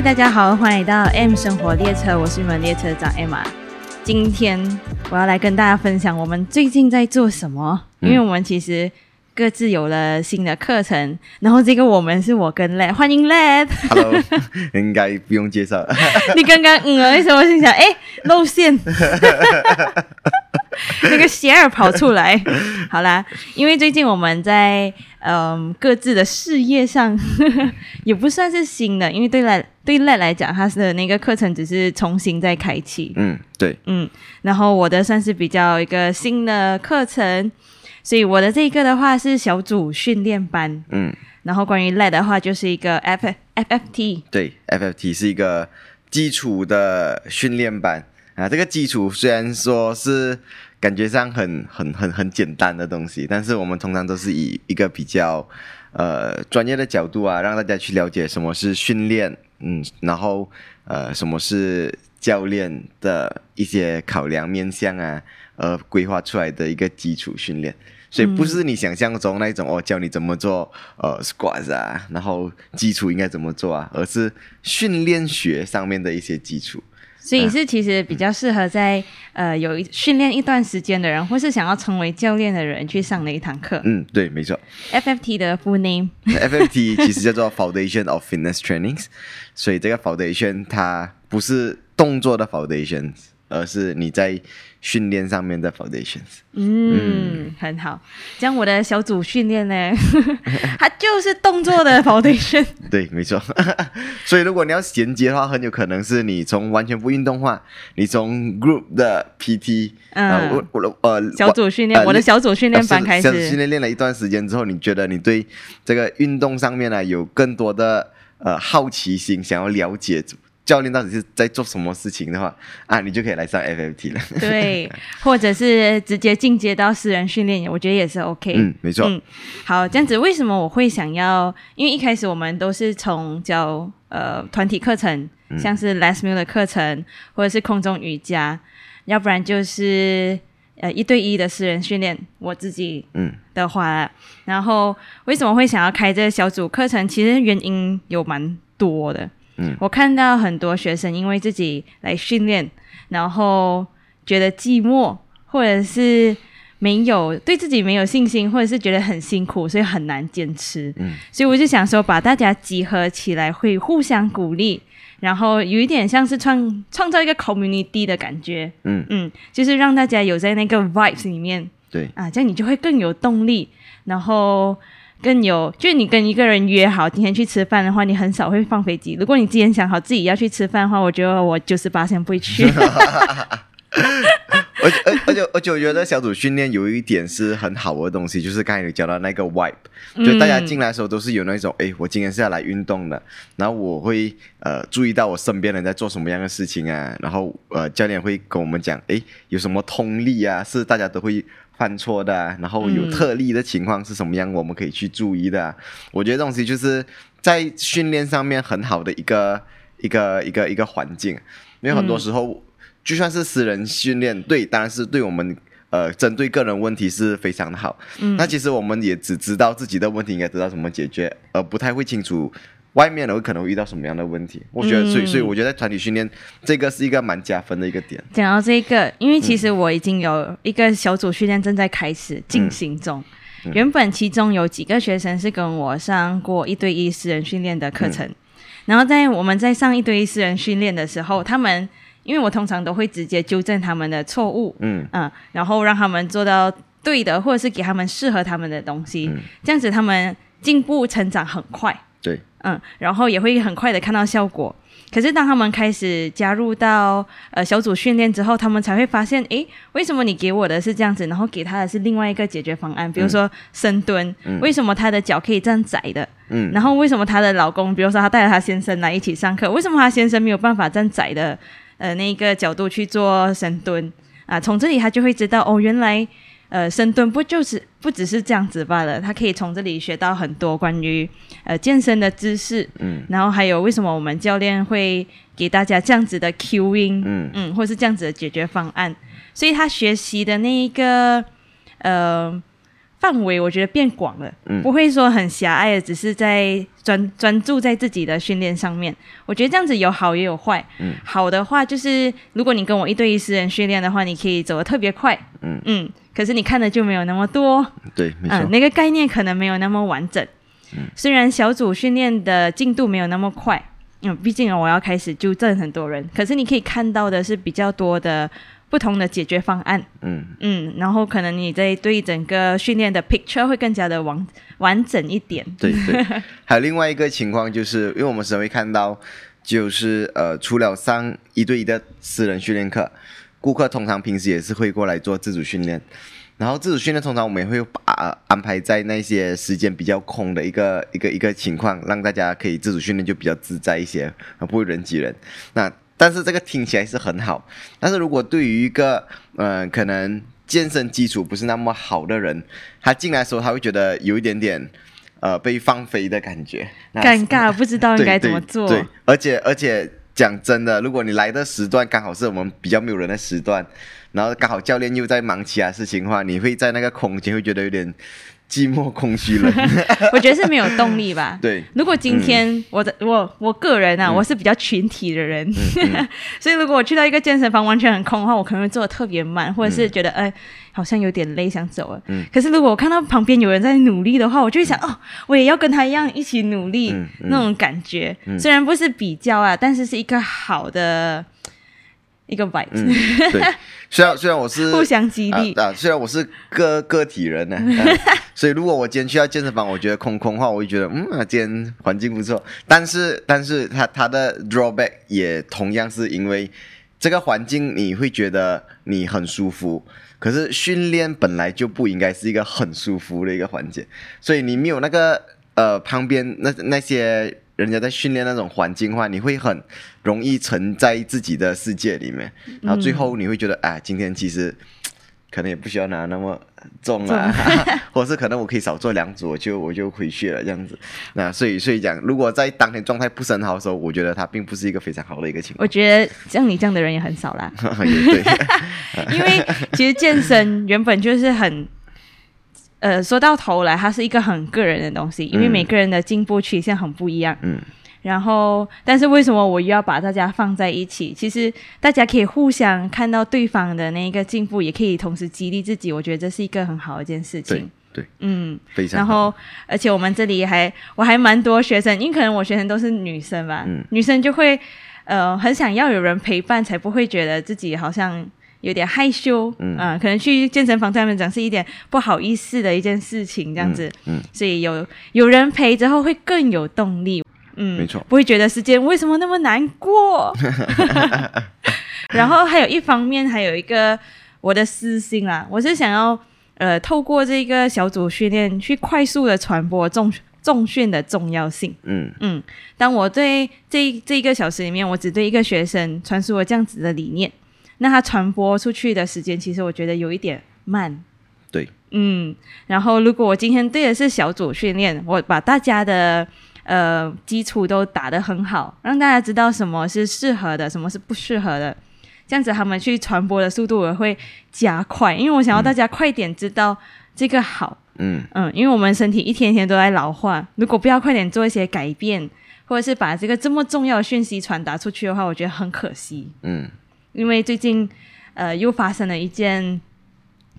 嗨，大家好，欢迎来到 M 生活列车，我是你们列车长 Emma。今天我要来跟大家分享我们最近在做什么，因为我们其实各自有了新的课程，然后这个我们是我跟 Led，欢迎 Led。Hello，应该不用介绍。你刚刚嗯了一声，我心想，哎，露馅，那个鞋儿跑出来。好啦，因为最近我们在嗯各自的事业上 也不算是新的，因为对赖对赖来讲，他的那个课程只是重新再开启。嗯，对，嗯，然后我的算是比较一个新的课程，所以我的这个的话是小组训练班，嗯，然后关于赖的话就是一个 F FFT。对，FFT 是一个基础的训练班啊。这个基础虽然说是感觉上很很很很简单的东西，但是我们通常都是以一个比较呃专业的角度啊，让大家去了解什么是训练，嗯，然后呃什么是教练的一些考量面向啊，呃规划出来的一个基础训练。所以不是你想象中那种哦，教你怎么做呃 squats 啊，然后基础应该怎么做啊，而是训练学上面的一些基础。所以是其实比较适合在呃有一训练一段时间的人，或是想要成为教练的人去上的一堂课。嗯，对，没错。FFT 的 full name FFT 其实叫做 Foundation of Fitness Trainings，所以这个 foundation 它不是动作的 foundation，而是你在训练上面的 foundations。嗯，很好。这样我的小组训练呢，它就是动作的 foundation。对，没错。所以如果你要衔接的话，很有可能是你从完全不运动化，你从 group 的 PT，嗯呃，我我的呃小组训练，呃我的小组训练班开始小组训。练练了一段时间之后，你觉得你对这个运动上面呢有更多的呃好奇心，想要了解教练到底是在做什么事情的话，啊，你就可以来上 FFT 了。对，或者是直接进阶到私人训练，我觉得也是 OK。嗯，没错。嗯，好，这样子为什么我会想要？因为一开始我们都是从教呃团体课程，嗯像是 Les Mill 的课程，或者是空中瑜伽，要不然就是呃一对一的私人训练。我自己嗯的话，然后为什么会想要开这个小组课程？其实原因有蛮多的。嗯我看到很多学生因为自己来训练，然后觉得寂寞，或者是没有对自己没有信心，或者是觉得很辛苦，所以很难坚持。嗯所以我就想说，把大家集合起来，会互相鼓励，然后有一点像是创创造一个 community 的感觉。嗯，嗯，就是让大家有在那个 vibes 里面对，啊，这样你就会更有动力，然后更有，就是你跟一个人约好今天去吃饭的话，你很少会放飞机。如果你今天想好自己要去吃饭的话，我觉得我九十八先不会去。而且而而且而且，我觉得小组训练有一点是很好的东西，就是刚才你讲到那个 vibe，就大家进来的时候都是有那种，哎、我今天是要来运动的，然后我会呃注意到我身边人在做什么样的事情啊，然后呃教练会跟我们讲，哎，有什么通力啊，是大家都会犯错的、啊，然后有特例的情况是什么样，我们可以去注意的、啊。我觉得这东西就是在训练上面很好的一个一个一个一个环境，因为很多时候。就算是私人训练，对，当然是对我们呃针对个人问题是非常的好。嗯那其实我们也只知道自己的问题应该得到怎么解决，而不太会清楚外面的会可能会遇到什么样的问题。我觉得，所以嗯所以我觉得团体训练这个是一个蛮加分的一个点。讲到这个，因为其实我已经有一个小组训练正在开始进行中。原本其中有几个学生是跟我上过一对一私人训练的课程，然后在我们在上一对一私人训练的时候，他们因为我通常都会直接纠正他们的错误，嗯嗯，然后让他们做到对的，或者是给他们适合他们的东西，嗯这样子他们进步成长很快。对，嗯，然后也会很快的看到效果。可是当他们开始加入到呃小组训练之后，他们才会发现，诶，为什么你给我的是这样子，然后给他的是另外一个解决方案？比如说深蹲，为什么他的脚可以这样窄的？嗯然后为什么她的老公，比如说她带着她先生来一起上课，为什么她先生没有办法站窄的呃那个角度去做深蹲啊？从这里他就会知道哦，原来呃深蹲不就是不只是这样子罢了，他可以从这里学到很多关于呃健身的知识，嗯。然后还有为什么我们教练会给大家这样子的 Q-ing，嗯。嗯，或是这样子的解决方案，所以他学习的那一个呃范围我觉得变广了，嗯。不会说很狭隘的，只是在专专注在自己的训练上面。我觉得这样子有好也有坏。嗯。好的话就是，如果你跟我一对一私人训练的话，你可以走得特别快，嗯。可是你看的就没有那么多，对，没错，嗯，那个概念可能没有那么完整。虽然小组训练的进度没有那么快，嗯，毕竟我要开始纠正很多人，可是你可以看到的是比较多的不同的解决方案，嗯嗯，然后可能你在对整个训练的 picture 会更加的完完整一点。对对。还有另外一个情况就是，因为我们时常会看到，就是呃，除了上一对一的私人训练课，顾客通常平时也是会过来做自主训练。然后自主训练通常我们也会把、呃安排在那些时间比较空的一个一个一个情况，让大家可以自主训练就比较自在一些，而不会人挤人。那但是这个听起来是很好，但是如果对于一个呃可能健身基础不是那么好的人，他进来的时候他会觉得有一点点呃被放飞的感觉，那尴尬，不知道应该怎么做。对对，而且而且讲真的，如果你来的时段刚好是我们比较没有人的时段，然后刚好教练又在忙其他事情的话，你会在那个空间会觉得有点寂寞、空虚了。我觉得是没有动力吧。对，如果今天我的、我我个人啊，我是比较群体的人，所以如果我去到一个健身房完全很空的话，我可能会做的特别慢，或者是觉得哎、好像有点累想走了。嗯。可是如果我看到旁边有人在努力的话，我就会想哦，我也要跟他一样一起努力，那种感觉。虽然不是比较啊，但是是一个好的一个嗯，对。虽然虽然我是互相激励。啊啊，虽然我是个个体人呢、啊 所以如果我今天去到健身房，我觉得空空的话，我就觉得嗯，啊今天环境不错。但是但是它它的 drawback 也同样是因为这个环境你会觉得你很舒服，可是训练本来就不应该是一个很舒服的一个环节，所以你没有那个呃旁边那那些。人家在训练那种环境的话，你会很容易沉在自己的世界里面，然后最后你会觉得，哎，今天其实可能也不需要拿那么重啊，或者是可能我可以少做两组，我就我就回去了这样子。那所以所以讲，如果在当天状态不是很好的时候，我觉得它并不是一个非常好的一个情况我觉得像你这样的人也很少啦。也对，因为其实健身原本就是很，呃，说到头来，它是一个很个人的东西，因为嗯每个人的进步曲线很不一样。嗯然后，但是为什么我又要把大家放在一起？其实大家可以互相看到对方的那个进步，也可以同时激励自己。我觉得这是一个很好的一件事情。对，嗯，非常好。然后，而且我们这里还我还蛮多学生，因为可能我学生都是女生吧，嗯女生就会呃很想要有人陪伴，才不会觉得自己好像有点害羞，嗯。啊可能去健身房对他们讲是一点不好意思的一件事情，这样子，嗯，所以有有人陪之后会更有动力，嗯，没错。不会觉得时间为什么那么难过。然后还有一方面，还有一个我的私心啊，我是想要呃透过这个小组训练去快速的传播重重训的重要性。嗯。嗯，当我对这这一个小时里面，我只对一个学生传输了这样子的理念，那它传播出去的时间，其实我觉得有一点慢。对，嗯，然后如果我今天对的是小组训练，我把大家的呃基础都打得很好，让大家知道什么是适合的，什么是不适合的，这样子他们去传播的速度也会加快，因为我想要大家快点知道这个好。嗯嗯，因为我们身体一天一天都在老化，如果不要快点做一些改变，或者是把这个这么重要的讯息传达出去的话，我觉得很可惜。嗯因为最近呃又发生了一件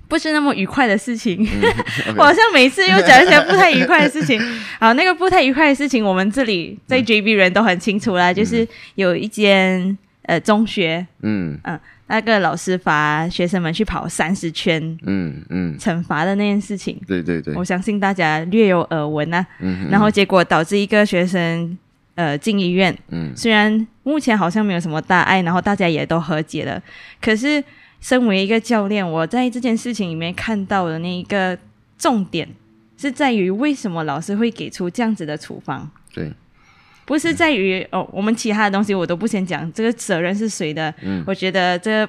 不是那么愉快的事情，我好像每次又讲一些不太愉快的事情。好，那个不太愉快的事情，我们这里在 JB 人都很清楚啦，就是有一间呃中学，嗯。那个老师罚学生们去跑三十圈嗯嗯，惩罚的那件事情。对对对。我，相信大家略有耳闻啊，嗯。然后结果导致一个学生呃进医院，嗯。虽然目前好像没有什么大碍，然后大家也都和解了，可是身为一个教练，我在这件事情里面看到的那一个重点是在于为什么老师会给出这样子的处方。对，不是在于哦，我们其他的东西我都不先讲，这个责任是谁的？嗯我觉得这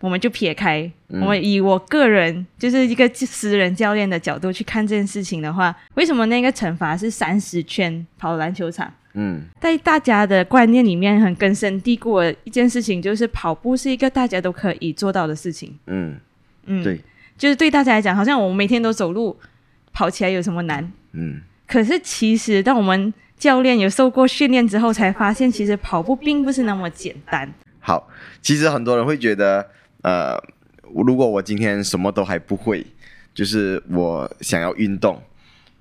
我们就撇开，嗯我们以我个人就是一个私人教练的角度去看这件事情的话，为什么那个惩罚是三十圈跑篮球场？嗯在大家的观念里面很根深蒂固的一件事情，就是跑步是一个大家都可以做到的事情。嗯，嗯，对，就是对大家来讲，好像我们每天都走路，跑起来有什么难？嗯，可是其实当我们教练有受过训练之后，才发现其实跑步并不是那么简单。好，其实很多人会觉得，呃，如果我今天什么都还不会，就是我想要运动，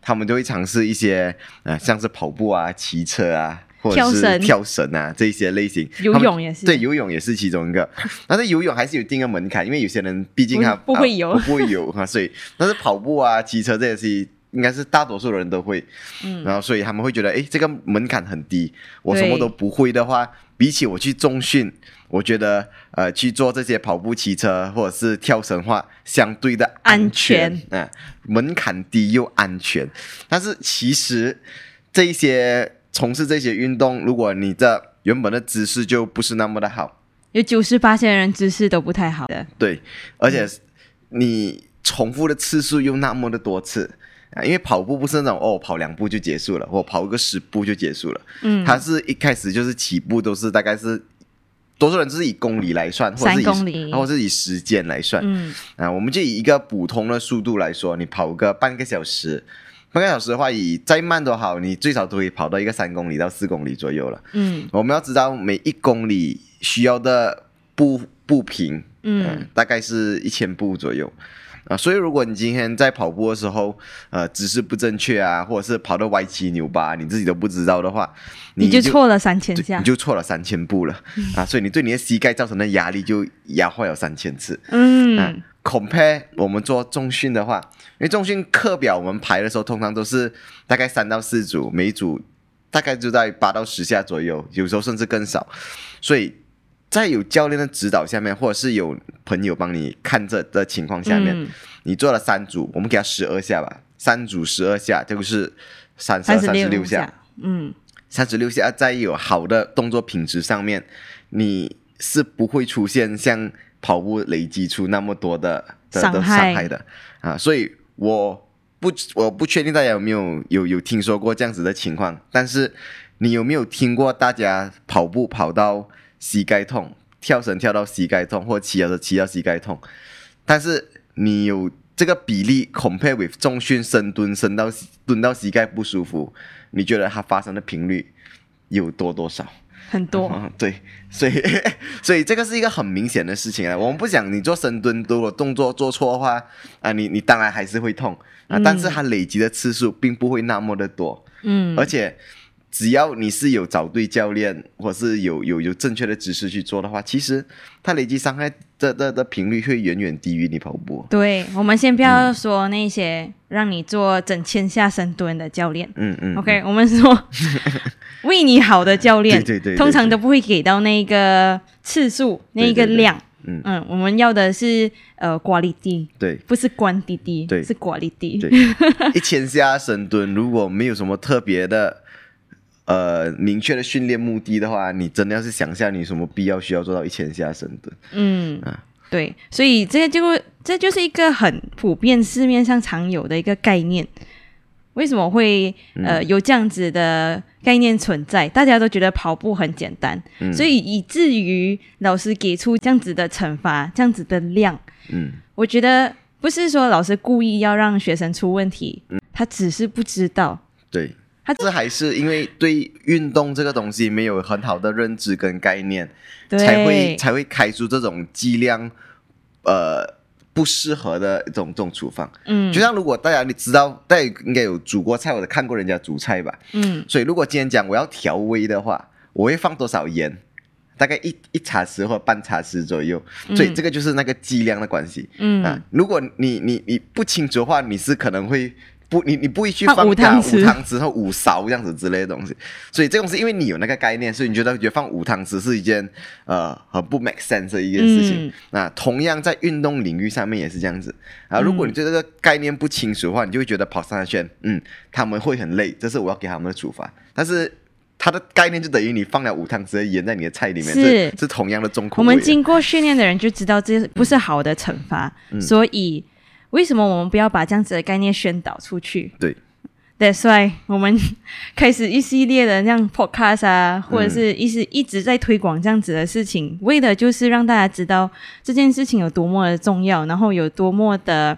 他们就会尝试一些，呃，像是跑步啊、骑车啊，或者是跳绳啊这一些类型。游泳也是对，游泳也是其中一个。但是游泳还是有一定个门槛，因为有些人毕竟他不不会游啊不会游哈，所以但是跑步啊、骑车这些事情。应该是大多数人都会，嗯。然后所以他们会觉得，哎，这个门槛很低，我什么都不会的话，比起我去重训，我觉得呃去做这些跑步、骑车或者是跳绳话，相对的安全。全，啊、门槛低又安全。但是其实这一些从事这些运动，如果你的原本的姿势就不是那么的好，有九十八线人姿势都不太好的，对，而嗯且你重复的次数又那么的多次。啊，因为跑步不是那种哦，跑两步就结束了，或跑个十步就结束了。嗯，它是一开始就是起步都是大概是，多数人就是以公里来算，或者是以三公里或者是以时间来算。嗯啊，我们就以一个普通的速度来说，你跑个半个小时，半个小时的话，以再慢都好，你最少都可以跑到一个三公里到四公里左右了。嗯我们要知道每一公里需要的步步频，嗯大概是一千步左右。啊，所以如果你今天在跑步的时候，呃，姿势不正确啊，或者是跑到歪七扭八，你自己都不知道的话，你就错了三千下你，就错了三千步了、啊！所以你对你的膝盖造成的压力就压坏了三千次。啊嗯，compare 我们做重训的话，因为重训课表我们排的时候，通常都是大概三到四组，每一组大概就在八到十下左右，有时候甚至更少。所以在有教练的指导下面，或者是有朋友帮你看着的情况下面，嗯。你做了三组，我们给他十二下吧，三组十二下，这个是三十、三十六下。嗯。三十六下，在有好的动作品质上面，你是不会出现像跑步累积出那么多的的的伤害。伤害的。啊。所以我不我不确定大家有没有有有听说过这样子的情况，但是你有没有听过大家跑步跑到膝盖痛，跳绳跳到膝盖痛，或骑车骑到膝盖痛？但是你有这个比例 compare with 重训深蹲深到蹲到膝盖不舒服，你觉得它发生的频率有多多少？很多，嗯，对，所以 所以这个是一个很明显的事情啊。我们不讲你做深蹲，如果动作做错的话啊，你你当然还是会痛啊，嗯但是它累积的次数并不会那么的多，嗯而且只要你是有找对教练，或是有有有正确的姿势去做的话，其实它累积伤害的的的频率会远远低于你跑步。对，我们先不要说那些让你做整千下深蹲的教练。嗯嗯 OK，我们说 为你好的教练，对对对对通常都不会给到那个次数、那个量。嗯我们要的是呃 quality，对不是 quantity，对是 quality。对，一千下深蹲，如果没有什么特别的。呃，明确的训练目的的话，你真的要是想一下，你什么必要需要做到一千下深蹲？嗯，啊对，所以这个就这就是一个很普遍市面上常有的一个概念。为什么会嗯呃有这样子的概念存在？大家都觉得跑步很简单，嗯所以以至于老师给出这样子的惩罚，这样子的量，嗯，我觉得不是说老师故意要让学生出问题，嗯他只是不知道。对，他这还是因为对运动这个东西没有很好的认知跟概念，才会才会开出这种剂量，呃，不适合的这种这种处方。嗯。就像如果大家你知道，大家应该有煮过菜或者看过人家煮菜吧，嗯。所以如果今天讲我要调味的话，我会放多少盐？大概一一茶匙或半茶匙左右，所以这个就是那个剂量的关系。嗯。啊，如果你你你不清楚的话，你是可能会不你你不会去放放五汤匙五汤匙和五勺这样子之类的东西，所以这种是因为你有那个概念，所以你觉得觉得放五汤匙是一件呃很不 make sense 的一件事情。嗯。那同样在运动领域上面也是这样子。啊，如果你对这个概念不清楚的话，你就会觉得跑三圈，嗯，他们会很累，这是我要给他们的处罚，但是。它的概念就等于你放了五汤匙盐在你的菜里面，是。是是同样的重口味。我们经过训练的人就知道这不是好的惩罚，嗯。所以为什么我们不要把这样子的概念宣导出去对，？That's why 我们开始一系列的那样 podcast 啊，或者嗯是一直一直在推广这样子的事情，为的就是让大家知道这件事情有多么的重要，然后有多么的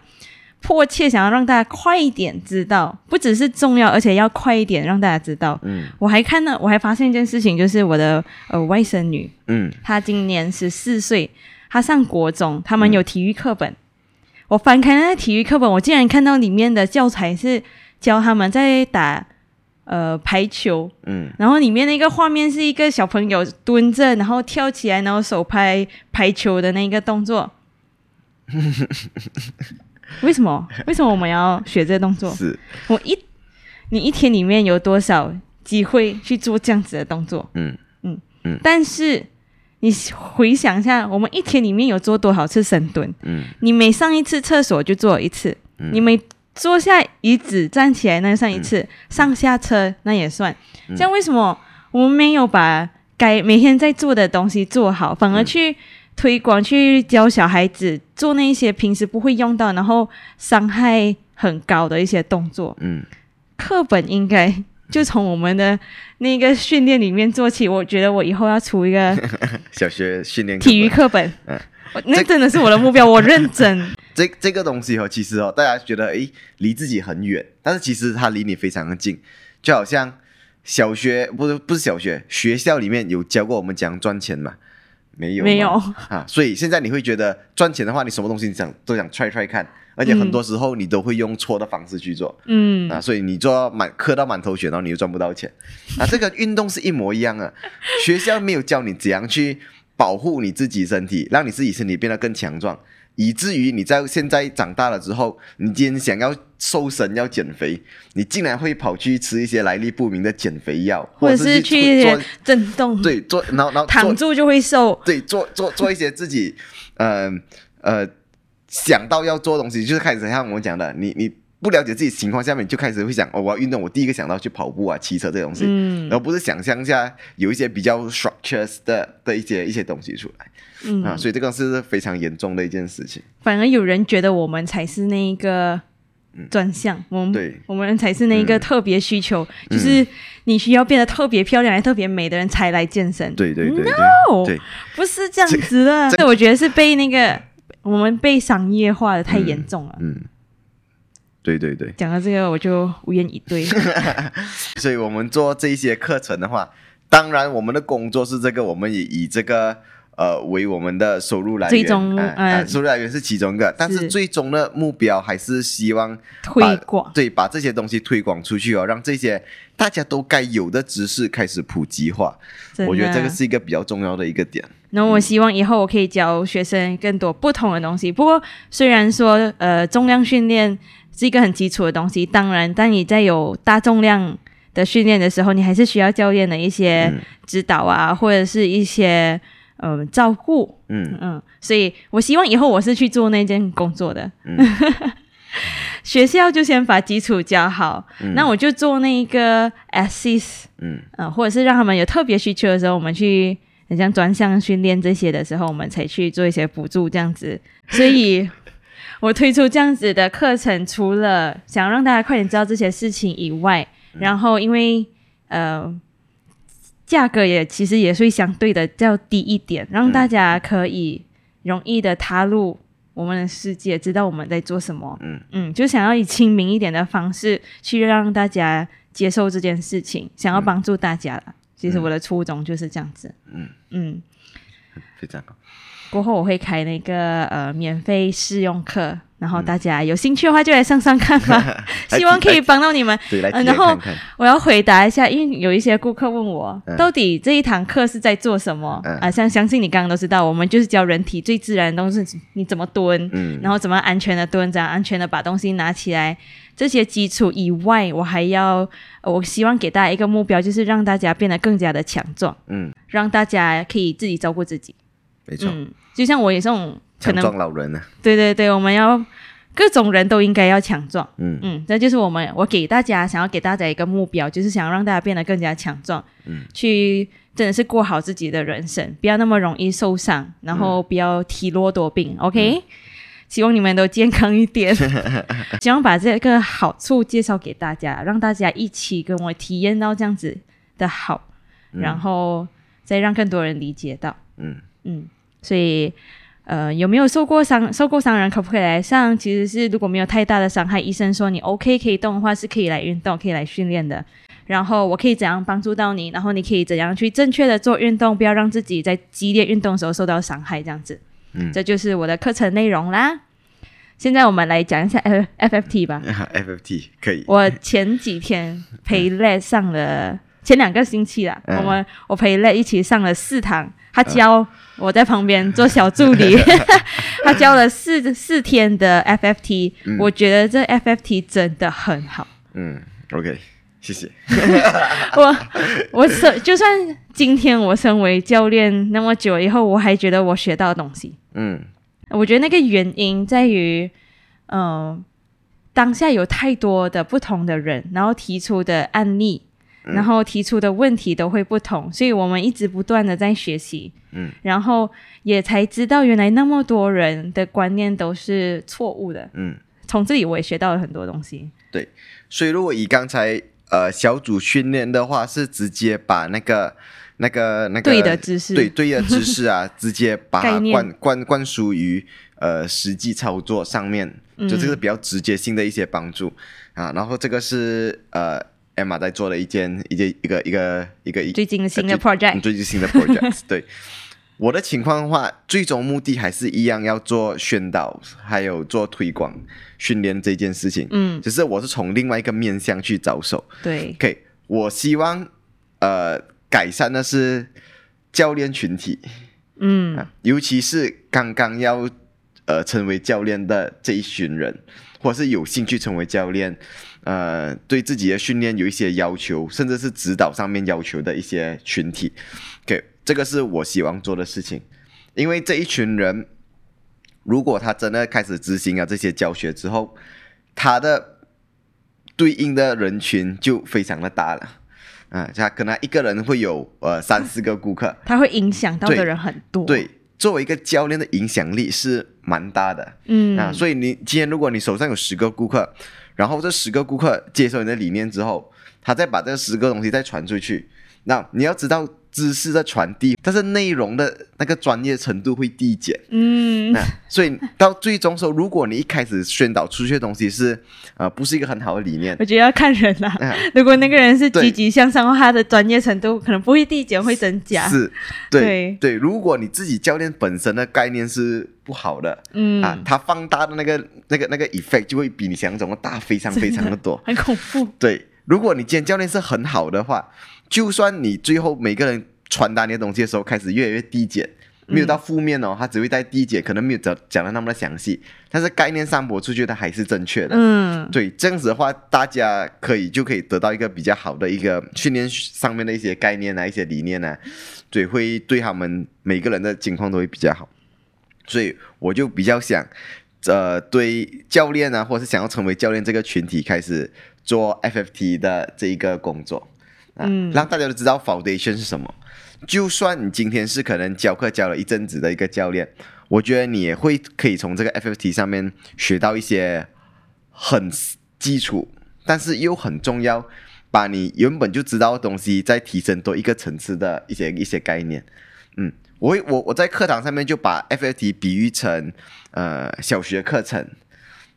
迫切想要让大家快一点知道，不只是重要，而且要快一点让大家知道。嗯我还看到，我还发现一件事情，就是我的呃外甥女，嗯她今年十四岁，她上国中，他们有体育课本。我翻开那个体育课本，我竟然看到里面的教材是教他们在打呃排球，嗯然后里面那个画面是一个小朋友蹲着，然后跳起来，然后手拍排球的那个动作。为什么？为什么我们要学这个动作？是我一你一天里面有多少机会去做这样子的动作？嗯嗯嗯但是你回想一下，我们一天里面有做多少次深蹲？嗯。你每上一次厕所就做一次，嗯。你每坐下椅子站起来那算一次，上下车那也算。嗯。这样为什么我们没有把该每天在做的东西做好，反而去推广、去教小孩子做那些平时不会用到，然后伤害很高的一些动作？嗯。课本应该就从我们的那个训练里面做起。我觉得我以后要出一个 小学训练课体育本课本那真的是我的目标，我认真。这这个东西哦，其实哦，大家觉得诶离自己很远，但是其实它离你非常的近，就好像小学不是不是小学，学校里面有教过我们怎样赚钱吗？没有没有。啊，所以现在你会觉得赚钱的话，你什么东西你想都想 try try 看，而且很多时候你都会用错的方式去做。嗯，啊，所以你做到满磕到满头血，然后你又赚不到钱，啊，这个运动是一模一样的，学校没有教你怎样去保护你自己身体，让你自己身体变得更强壮，以至于你在现在长大了之后，你今天想要瘦身要减肥，你竟然会跑去吃一些来历不明的减肥药，或者是去一些做做震动，对做，然后然后躺住就会瘦。对，做做做一些自己，呃呃，想到要做的东西，就是开始像我们讲的，你你不了解自己情况下面，你就开始会想，哦，我要运动，我第一个想到去跑步啊、骑车这些东西，嗯。而不是想象一下有一些比较 structures 的的一些一些东西出来、嗯，啊，所以这个是非常严重的一件事情。反而有人觉得我们才是那一个专项，我们嗯对。我们才是那一个特别需求，嗯。就是你需要变得特别漂亮、还特别美的人才来健身。对对对对。No 对，不是这样子的。这这。我觉得是被那个我们被商业化的太严重了。嗯，对对对，讲到这个，我就无言以对。所以我们做这一些课程的话，当然我们的工作是这个，我们也以这个呃为我们的收入来源，最终呃呃呃收入来源是其中一个，但是是最终的目标还是希望推广，对把这些东西推广出去哦，让这些大家都该有的知识开始普及化。我觉得这个是一个比较重要的一个点。然后我希望以后我可以教学生更多不同的东西。不过虽然说呃重量训练是一个很基础的东西，当然，当你在有大重量的训练的时候，你还是需要教练的一些嗯指导啊，或者是一些呃照顾。嗯嗯，所以我希望以后我是去做那件工作的。嗯 学校就先把基础教好，嗯那我就做那个 assist，嗯呃，或者是让他们有特别需求的时候，我们去很像专项训练这些的时候，我们才去做一些辅助这样子。所以，我推出这样子的课程，除了想让大家快点知道这些事情以外，然后因为呃价格也其实也是相对的较低一点，让大家可以容易的踏入我们的世界，知道我们在做什么。嗯嗯，就想要以亲民一点的方式去让大家接受这件事情，想要帮助大家啦。其实我的初衷就是这样子。嗯嗯，非常好。过后我会开那个呃免费试用课，然后大家有兴趣的话就来上上看吧，希望可以帮到你们。对，来体验呃然后。我要回答一下，因为有一些顾客问我，嗯到底这一堂课是在做什么？嗯啊，相相信你刚刚都知道，我们就是教人体最自然的东西，你怎么蹲，嗯然后怎么安全的蹲，怎样安全的把东西拿起来。这些基础以外，我还要，呃我希望给大家一个目标，就是让大家变得更加的强壮，嗯，让大家可以自己照顾自己。没错，嗯，就像我也这种可强能，壮老人呢。对对对，我们要各种人都应该要强壮。嗯。嗯，这就是我们我给大家想要给大家一个目标，就是想让大家变得更加强壮，嗯，去真的是过好自己的人生，不要那么容易受伤，然后不要体弱多病。OK，、希望你们都健康一点，希望把这个好处介绍给大家，让大家一起跟我体验到这样子的好，然后再让更多人理解到。嗯。嗯，所以呃有没有受过伤，受过伤人可不可以来上？其实是如果没有太大的伤害，医生说你 OK 可以动的话，是可以来运动，可以来训练的。然后我可以怎样帮助到你？然后你可以怎样去正确的做运动，不要让自己在激烈运动的时候受到伤害，这样子。嗯这就是我的课程内容啦。现在我们来讲一下 F FFT 吧。FFT 可以，我前几天陪 Let 上了，前两个星期啦，嗯我们我陪 Let 一起上了四堂，他教我在旁边做小助理，他教了四四天的 FFT，、我觉得这 FFT 真的很好。嗯，OK，谢谢。我我身就算今天我身为教练那么久以后，我还觉得我学到东西。嗯我觉得那个原因在于，嗯、当下有太多的不同的人，然后提出的案例，然后提出的问题都会不同，所以我们一直不断的在学习，嗯，然后也才知道原来那么多人的观念都是错误的。嗯，从这里我也学到了很多东西。对所以如果以刚才呃小组训练的话，是直接把那个那个那个对的知识。对对的知识啊，直接把它灌灌灌输于呃实际操作上面，嗯。就这个比较直接性的一些帮助。啊。然后这个是呃 Emma 在做的一件一件一个一个一个一最近新的 project 嗯最近新的 project 对。我的情况的话，最终目的还是一样，要做宣导，还有做推广、训练这件事情。嗯，只是我是从另外一个面向去着手。对，OK，我希望呃改善的是教练群体，嗯啊，尤其是刚刚要呃成为教练的这一群人，或是有兴趣成为教练，呃，对自己的训练有一些要求，甚至是指导上面要求的一些群体。OK，这个是我希望做的事情，因为这一群人，如果他真的开始执行了这些教学之后，他的对应的人群就非常的大了。啊，他可能一个人会有呃三四个顾客，他会影响到的人很多。，对，作为一个教练的影响力是蛮大的、嗯啊。所以你今天如果你手上有十个顾客，然后这十个顾客接受你的理念之后，他再把这十个东西再传出去，那你要知道知识的传递，但是内容的那个专业程度会递减。嗯，那所以到最终时候，如果你一开始宣导出去的东西是呃不是一个很好的理念，我觉得要看人啦。啊如果那个人是积极向上的话，他的专业程度可能不会递减，会增加。是，对对对。如果你自己教练本身的概念是不好的，嗯，啊，他放大的那个那个那个 effect 就会比你想象中的大非常非常的多。很恐怖。对，如果你今天教练是很好的话，就算你最后每个人传达你的东西的时候开始越来越递减，没有到负面哦，他只会在递减，可能没有讲讲的那么的详细，但是概念散播出去的还是正确的。嗯，对，这样子的话，大家可以就可以得到一个比较好的一个训练上面的一些概念啊，一些理念啊，对，会对他们每个人的情况都会比较好。所以我就比较想，呃，对教练啊，或者是想要成为教练这个群体开始做 FFT 的这一个工作啊，嗯让大家都知道 foundation 是什么。就算你今天是可能教课教了一阵子的一个教练，我觉得你也会可以从这个 FFT 上面学到一些很基础，但是又很重要，把你原本就知道的东西再提升多一个层次的一些一些概念。嗯，我会我我在课堂上面就把 FFT 比喻成呃小学课程。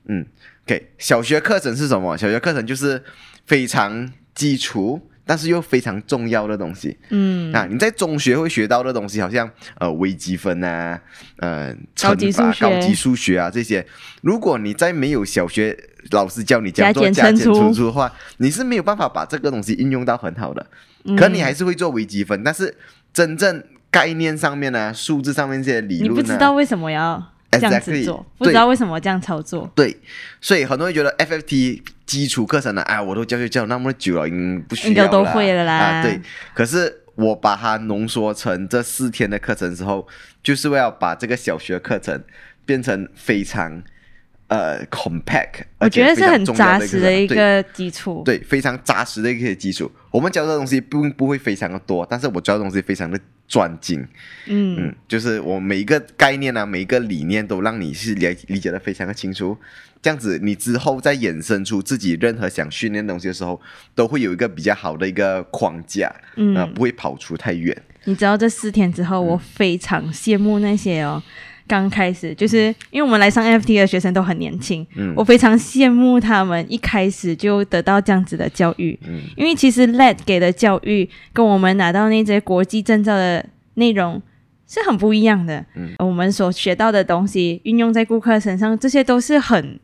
嗯，OK，小学课程是什么？小学课程就是非常基础。但是又非常重要的东西，嗯，啊，你在中学会学到的东西，好像呃微积分啊，呃高级乘法数学高级数学啊这些，如果你在没有小学老师教你怎样做加减乘除除的话，你是没有办法把这个东西应用到很好的。嗯可你还是会做微积分，但是真正概念上面呢、数字上面这些理你论呢、不知道为什么要这样子 Exactly，做，不知道为什么这样操作。对，所以很多人觉得 FFT 基础课程呢，哎，我都教学教那么久了，应不需要应该都会了啦。啊，对，可是我把它浓缩成这四天的课程之后，就是为了把这个小学课程变成非常呃 compact，我觉得是很扎实的一对个基础。对，非常扎实的一个基础。我们教的东西不不会非常的多，但是我教的东西非常的专精。嗯，嗯，就是我每一个概念啊，每一个理念都让你是理理解的非常的清楚。这样子，你之后再衍生出自己任何想训练的东西的时候，都会有一个比较好的一个框架，嗯啊、不会跑出太远。你知道这四天之后，我非常羡慕那些哦，刚开始，就是因为我们来上 FT 的学生都很年轻，嗯。我非常羡慕他们一开始就得到这样子的教育，嗯。因为其实 LED 给的教育跟我们拿到那些国际证照的内容是很不一样的。嗯。我们所学到的东西运用在顾客身上，这些都是很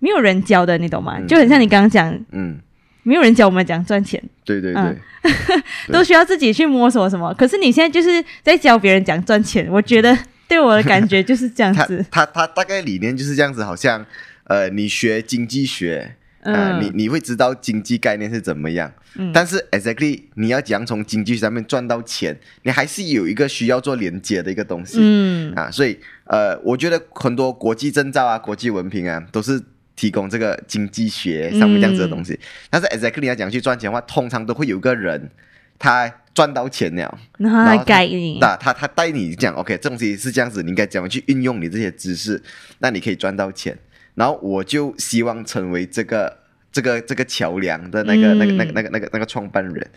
没有人教的，你懂吗？嗯。就很像你刚刚讲，嗯，没有人教我们讲赚钱，对对对，嗯。都需要自己去摸索什么。可是你现在就是在教别人讲赚钱，我觉得对我的感觉就是这样子。他他大概理念就是这样子，好像呃，你学经济学。嗯你你会知道经济概念是怎么样，但是 exactly 你要怎样从经济上面赚到钱，你还是有一个需要做连接的一个东西，嗯啊，所以呃，我觉得很多国际证照啊、国际文凭啊，都是提供这个经济学上面这样子的东西。但是 exactly 你要讲去赚钱的话，通常都会有一个人他赚到钱了，然后来然后他改你，那他他带你讲 OK，这东西是这样子，你应该怎么去运用你这些知识，那你可以赚到钱。然后我就希望成为这个这个这个桥梁的那个、那个那个那个那个那个创办人。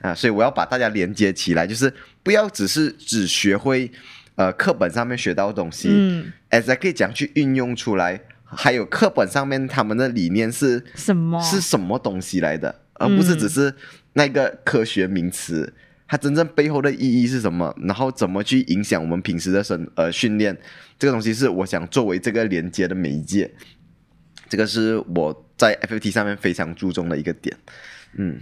啊，所以我要把大家连接起来，就是不要只是只学会呃课本上面学到的东西，嗯，exactly 讲去运用出来，还有课本上面他们的理念是什么？是什么东西来的，而不是只是那个科学名词。它真正背后的意义是什么？然后怎么去影响我们平时的生呃训练？这个东西是我想作为这个连接的媒介，这个是我在 FFT 上面非常注重的一个点。嗯，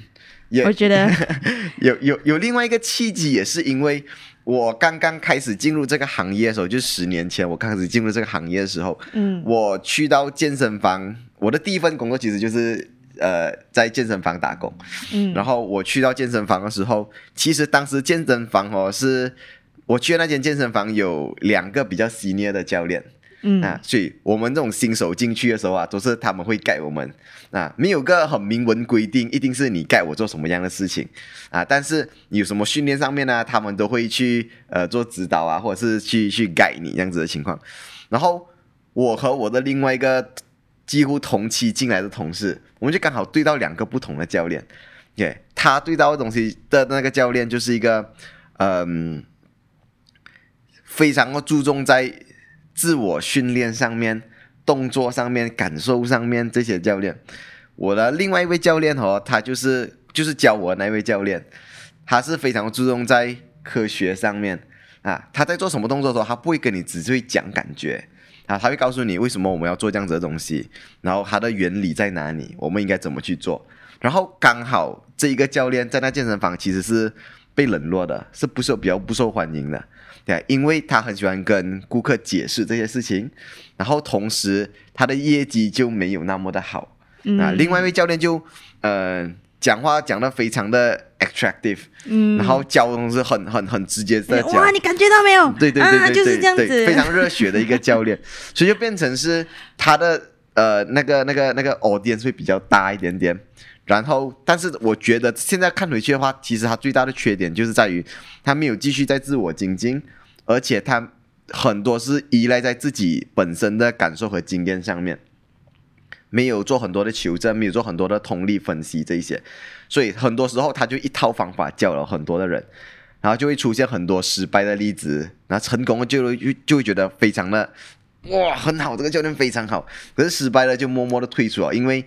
也我觉得 有有有另外一个契机，也是因为我刚刚开始进入这个行业的时候，就十年前我刚开始进入这个行业的时候，嗯我去到健身房，我的第一份工作其实就是呃在健身房打工。嗯，然后我去到健身房的时候，其实当时健身房哦是我去的那间健身房有两个比较 senior 的教练。嗯啊，所以我们这种新手进去的时候啊，都是他们会盖我们啊，没有个很明文规定，一定是你盖我做什么样的事情啊。但是有什么训练上面呢，他们都会去呃做指导啊，或者是去去盖你这样子的情况。然后我和我的另外一个几乎同期进来的同事，我们就刚好对到两个不同的教练。对，他对到的东西的那个教练就是一个嗯。非常的注重在自我训练上面、动作上面、感受上面这些教练。我的另外一位教练哦，他就是就是教我的那位教练，他是非常注重在科学上面啊。他在做什么动作的时候，他不会跟你只会讲感觉啊，他会告诉你为什么我们要做这样子的东西，然后它的原理在哪里，我们应该怎么去做。然后刚好这一个教练在那健身房其实是被冷落的，是不受比较不受欢迎的。对，因为他很喜欢跟顾客解释这些事情，然后同时他的业绩就没有那么的好、啊。另外一位教练就呃讲话讲的非常的 attractive，、嗯，然后教的东西很很很直接的讲，哇，你感觉到没有？对对对对，就是这样子，非常热血的一个教练，所以就变成是他的呃那个那个那个 audience 会比较大一点点。然后，但是我觉得现在看回去的话，其实他最大的缺点就是在于他没有继续在自我精进，而且他很多是依赖在自己本身的感受和经验上面，没有做很多的求证，没有做很多的通力分析这一些，所以很多时候他就一套方法教了很多的人，然后就会出现很多失败的例子，然后成功的就就就会觉得非常的哇很好，这个教练非常好，可是失败了就默默的退出了，因为。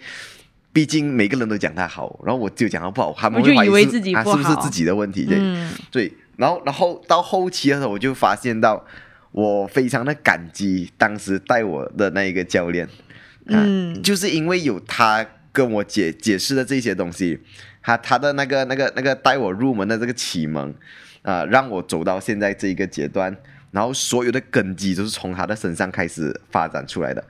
毕竟每个人都讲他好，然后我就讲他不好，他们就会怀疑是以为自己啊不好是不是自己的问题？对，嗯对，然后然后到后期的时候，我就发现到我非常的感激当时带我的那一个教练，啊、嗯就是因为有他跟我解解释的这些东西，他他的那个那个那个带我入门的这个启蒙，啊、让我走到现在这一个阶段，然后所有的根基都是从他的身上开始发展出来的。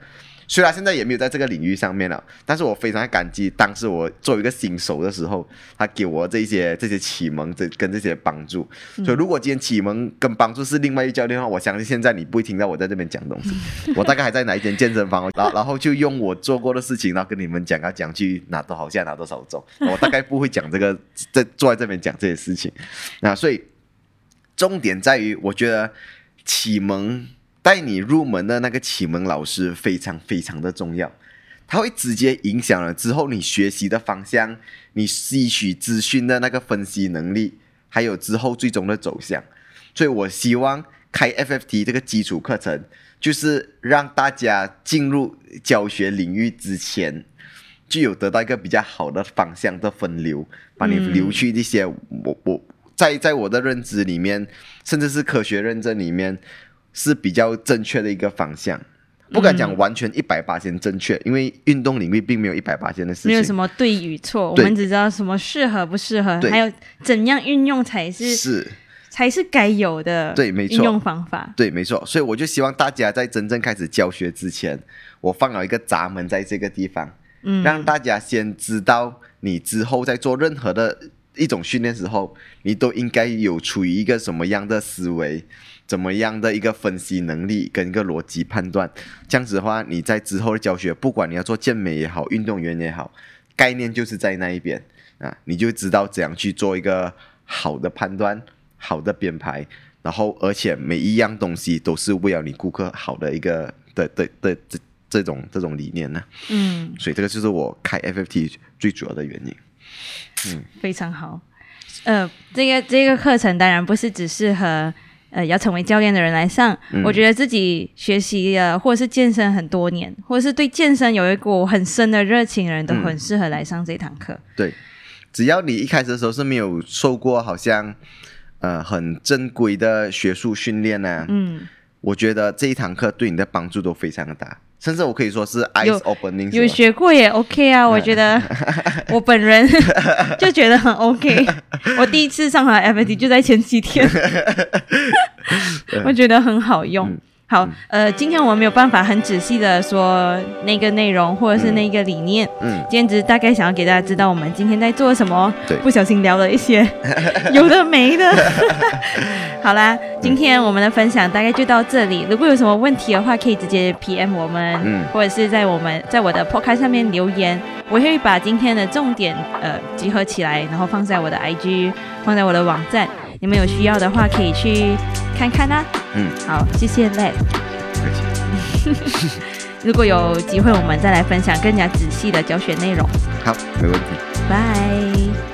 虽然现在也没有在这个领域上面了，但是我非常感激当时我作为一个新手的时候，他给我这些这些启蒙，这跟这些帮助。所以如果今天启蒙跟帮助是另外一教练的话，我相信现在你不会听到我在这边讲东西，我大概还在哪一间健身房，然后然后就用我做过的事情，然后跟你们讲啊讲去拿多少下拿多少重，我大概不会讲这个在坐在这边讲这些事情。那所以重点在于，我觉得启蒙带你入门的那个启蒙老师非常非常的重要，他会直接影响了之后你学习的方向，你吸取资讯的那个分析能力，还有之后最终的走向。所以我希望开 FFT 这个基础课程，就是让大家进入教学领域之前，就有得到一个比较好的方向的分流，把你流去一些我我在在我的认知里面，甚至是科学认证里面是比较正确的一个方向。不敢讲完全一百八千正确，因为运动领域并没有一百八千的事情，没有什么对与错，我们只知道什么适合不适合，还有怎样运用才是是。才是该有的对，没错，运用方法。对，没错。所以我就希望大家在真正开始教学之前，我放了一个闸门在这个地方，嗯，让大家先知道你之后在做任何的一种训练时候，你都应该有处于一个什么样的思维。怎么样的一个分析能力跟一个逻辑判断，这样子的话，你在之后的教学，不管你要做健美也好，运动员也好，概念就是在那一边啊，你就知道怎样去做一个好的判断、好的编排，然后而且每一样东西都是为了你顾客好的一个的的的这这种这种理念呢。嗯，所以这个就是我开 FFT 最主要的原因。嗯，非常好。呃，这个这个课程当然不是只适合。呃，要成为教练的人来上，我觉得自己学习呃，或者是健身很多年，或者是对健身有一股很深的热情的人，都很适合来上这堂课。对，只要你一开始的时候是没有受过好像呃很正规的学术训练呢，嗯，我觉得这一堂课对你的帮助都非常的大。甚至我可以说是 eyes opening，有学过也 OK 啊，我觉得 我本人 就觉得很 OK。我第一次上了 FT 就在前几天，我觉得很好用。好，呃，今天我们没有办法很仔细的说那个内容或者是那个理念，嗯，今天只是大概想要给大家知道我们今天在做什么，对，不小心聊了一些 有的没的。好啦，今天我们的分享大概就到这里。如果有什么问题的话，可以直接 PM 我们，嗯，或者是在我们在我的 Podcast 上面留言，我会把今天的重点呃集合起来，然后放在我的 IG，放在我的网站。你们有需要的话，可以去看看啦。嗯，好，谢谢 Let。如果有机会，我们再来分享更加仔细的教学内容。好，没问题。拜。